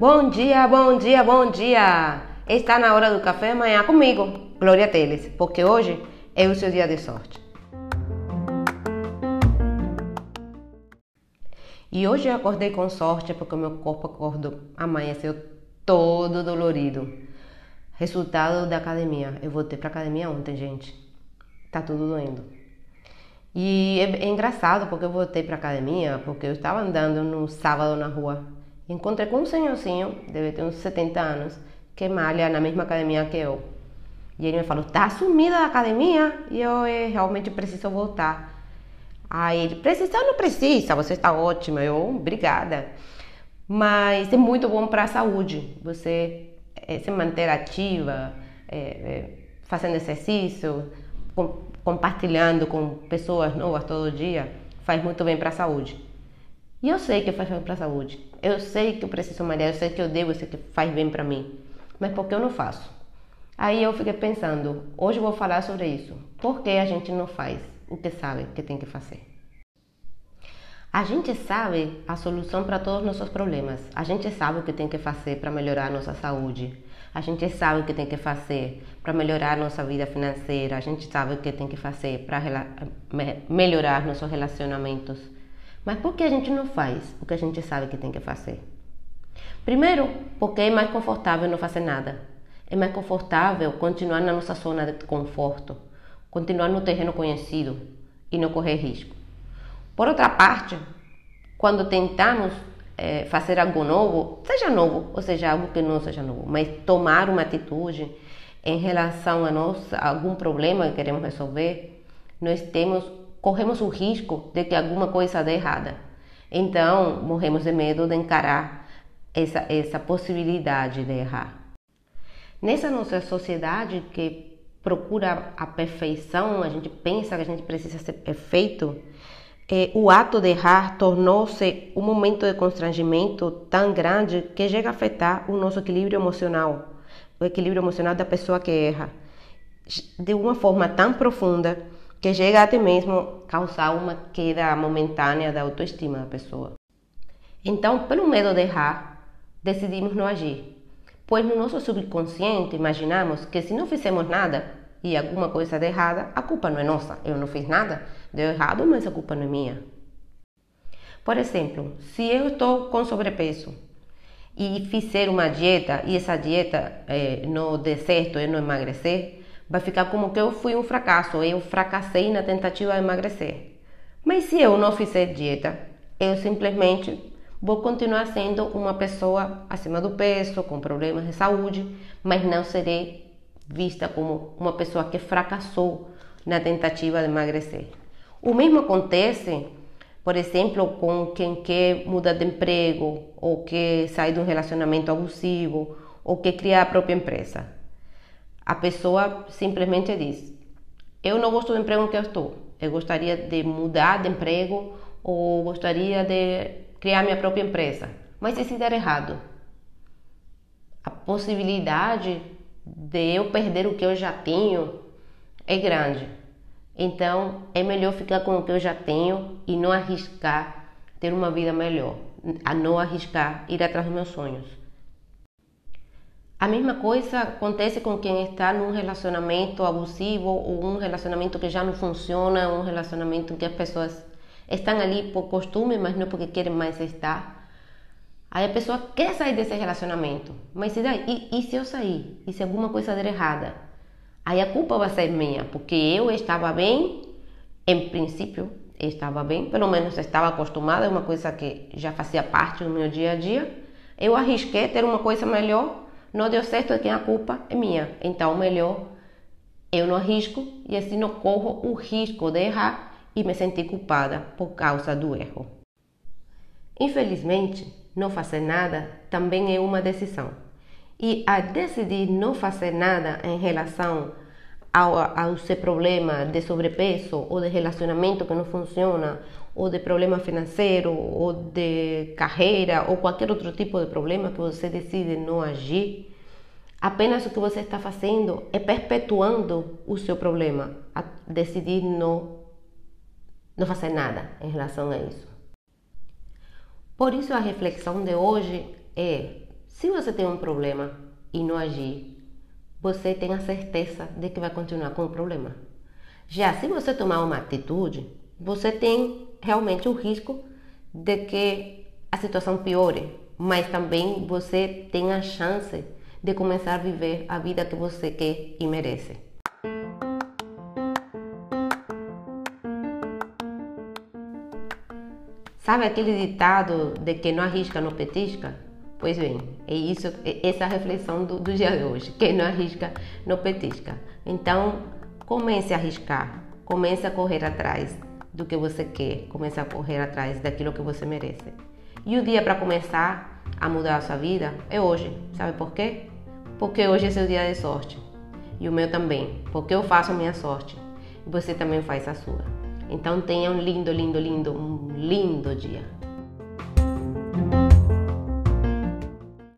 Bom dia, bom dia, bom dia! Está na hora do café amanhã comigo, Glória Teles, porque hoje é o seu dia de sorte. E hoje eu acordei com sorte porque o meu corpo acordou, amanheceu todo dolorido. Resultado da academia. Eu voltei pra academia ontem, gente. Tá tudo doendo. E é, é engraçado porque eu voltei pra academia porque eu estava andando no sábado na rua Encontrei com um senhorzinho, deve ter uns 70 anos, que malha na mesma academia que eu. E ele me falou: tá sumida da academia e eu eh, realmente preciso voltar. Aí ele: precisa ou não precisa? Você está ótima. Eu: obrigada. Mas é muito bom para a saúde. Você é, se manter ativa, é, fazendo exercício, compartilhando com pessoas novas todo dia, faz muito bem para a saúde. E eu sei que faz bem para a saúde. Eu sei que eu preciso malhar, eu sei que eu devo, eu sei que faz bem para mim. Mas por que eu não faço? Aí eu fiquei pensando, hoje eu vou falar sobre isso. Por que a gente não faz o que sabe que tem que fazer? A gente sabe a solução para todos os nossos problemas. A gente sabe o que tem que fazer para melhorar a nossa saúde. A gente sabe o que tem que fazer para melhorar a nossa vida financeira. A gente sabe o que tem que fazer para melhorar nossos relacionamentos. Mas por que a gente não faz o que a gente sabe que tem que fazer? Primeiro, porque é mais confortável não fazer nada. É mais confortável continuar na nossa zona de conforto, continuar no terreno conhecido e não correr risco. Por outra parte, quando tentamos é, fazer algo novo, seja novo ou seja algo que não seja novo, mas tomar uma atitude em relação a, nós, a algum problema que queremos resolver, nós temos corremos o risco de que alguma coisa dê errada. Então, morremos de medo de encarar essa, essa possibilidade de errar. Nessa nossa sociedade que procura a perfeição, a gente pensa que a gente precisa ser perfeito, é, o ato de errar tornou-se um momento de constrangimento tão grande que chega a afetar o nosso equilíbrio emocional, o equilíbrio emocional da pessoa que erra, de uma forma tão profunda que chega até mesmo causar uma queda momentânea da autoestima da pessoa. Então, pelo medo de errar, decidimos não agir, pois no nosso subconsciente imaginamos que se não fizemos nada e alguma coisa de errada, a culpa não é nossa. Eu não fiz nada, deu errado, mas a culpa não é minha. Por exemplo, se eu estou com sobrepeso e fizer uma dieta e essa dieta eh, não der certo, eu não emagrecer, vai ficar como que eu fui um fracasso, eu fracassei na tentativa de emagrecer. Mas se eu não fizer dieta, eu simplesmente vou continuar sendo uma pessoa acima do peso, com problemas de saúde, mas não serei vista como uma pessoa que fracassou na tentativa de emagrecer. O mesmo acontece, por exemplo, com quem quer mudar de emprego, ou que sai de um relacionamento abusivo, ou que cria a própria empresa. A pessoa simplesmente diz: Eu não gosto do emprego em que eu estou, eu gostaria de mudar de emprego ou gostaria de criar minha própria empresa. Mas e se der errado? A possibilidade de eu perder o que eu já tenho é grande. Então é melhor ficar com o que eu já tenho e não arriscar ter uma vida melhor, a não arriscar ir atrás dos meus sonhos. A mesma coisa acontece com quem está num relacionamento abusivo ou um relacionamento que já não funciona, um relacionamento que as pessoas estão ali por costume, mas não porque querem mais estar. Aí a pessoa quer sair desse relacionamento, mas e, daí? E, e se eu sair? E se alguma coisa der errada? Aí a culpa vai ser minha, porque eu estava bem, em princípio estava bem, pelo menos estava acostumada, é uma coisa que já fazia parte do meu dia a dia. Eu arrisquei ter uma coisa melhor não deu certo, é quem a culpa é minha. Então, melhor eu não arrisco e assim não corro o risco de errar e me sentir culpada por causa do erro. Infelizmente, não fazer nada também é uma decisão. E a decidir não fazer nada em relação ao, ao seu problema de sobrepeso ou de relacionamento que não funciona ou de problema financeiro, ou de carreira, ou qualquer outro tipo de problema que você decide não agir, apenas o que você está fazendo é perpetuando o seu problema, a decidir não, não fazer nada em relação a isso. Por isso a reflexão de hoje é: se você tem um problema e não agir, você tem a certeza de que vai continuar com o problema. Já se você tomar uma atitude, você tem realmente o risco de que a situação piore, mas também você tem a chance de começar a viver a vida que você quer e merece. Sabe aquele ditado de que não arrisca, não petisca? Pois bem, é isso, é essa a reflexão do, do dia de hoje. Quem não arrisca, não petisca. Então, comece a arriscar, comece a correr atrás do que você quer, comece a correr atrás daquilo que você merece. E o dia para começar a mudar a sua vida é hoje. Sabe por quê? Porque hoje é seu dia de sorte. E o meu também. Porque eu faço a minha sorte. E você também faz a sua. Então tenha um lindo, lindo, lindo, um lindo dia.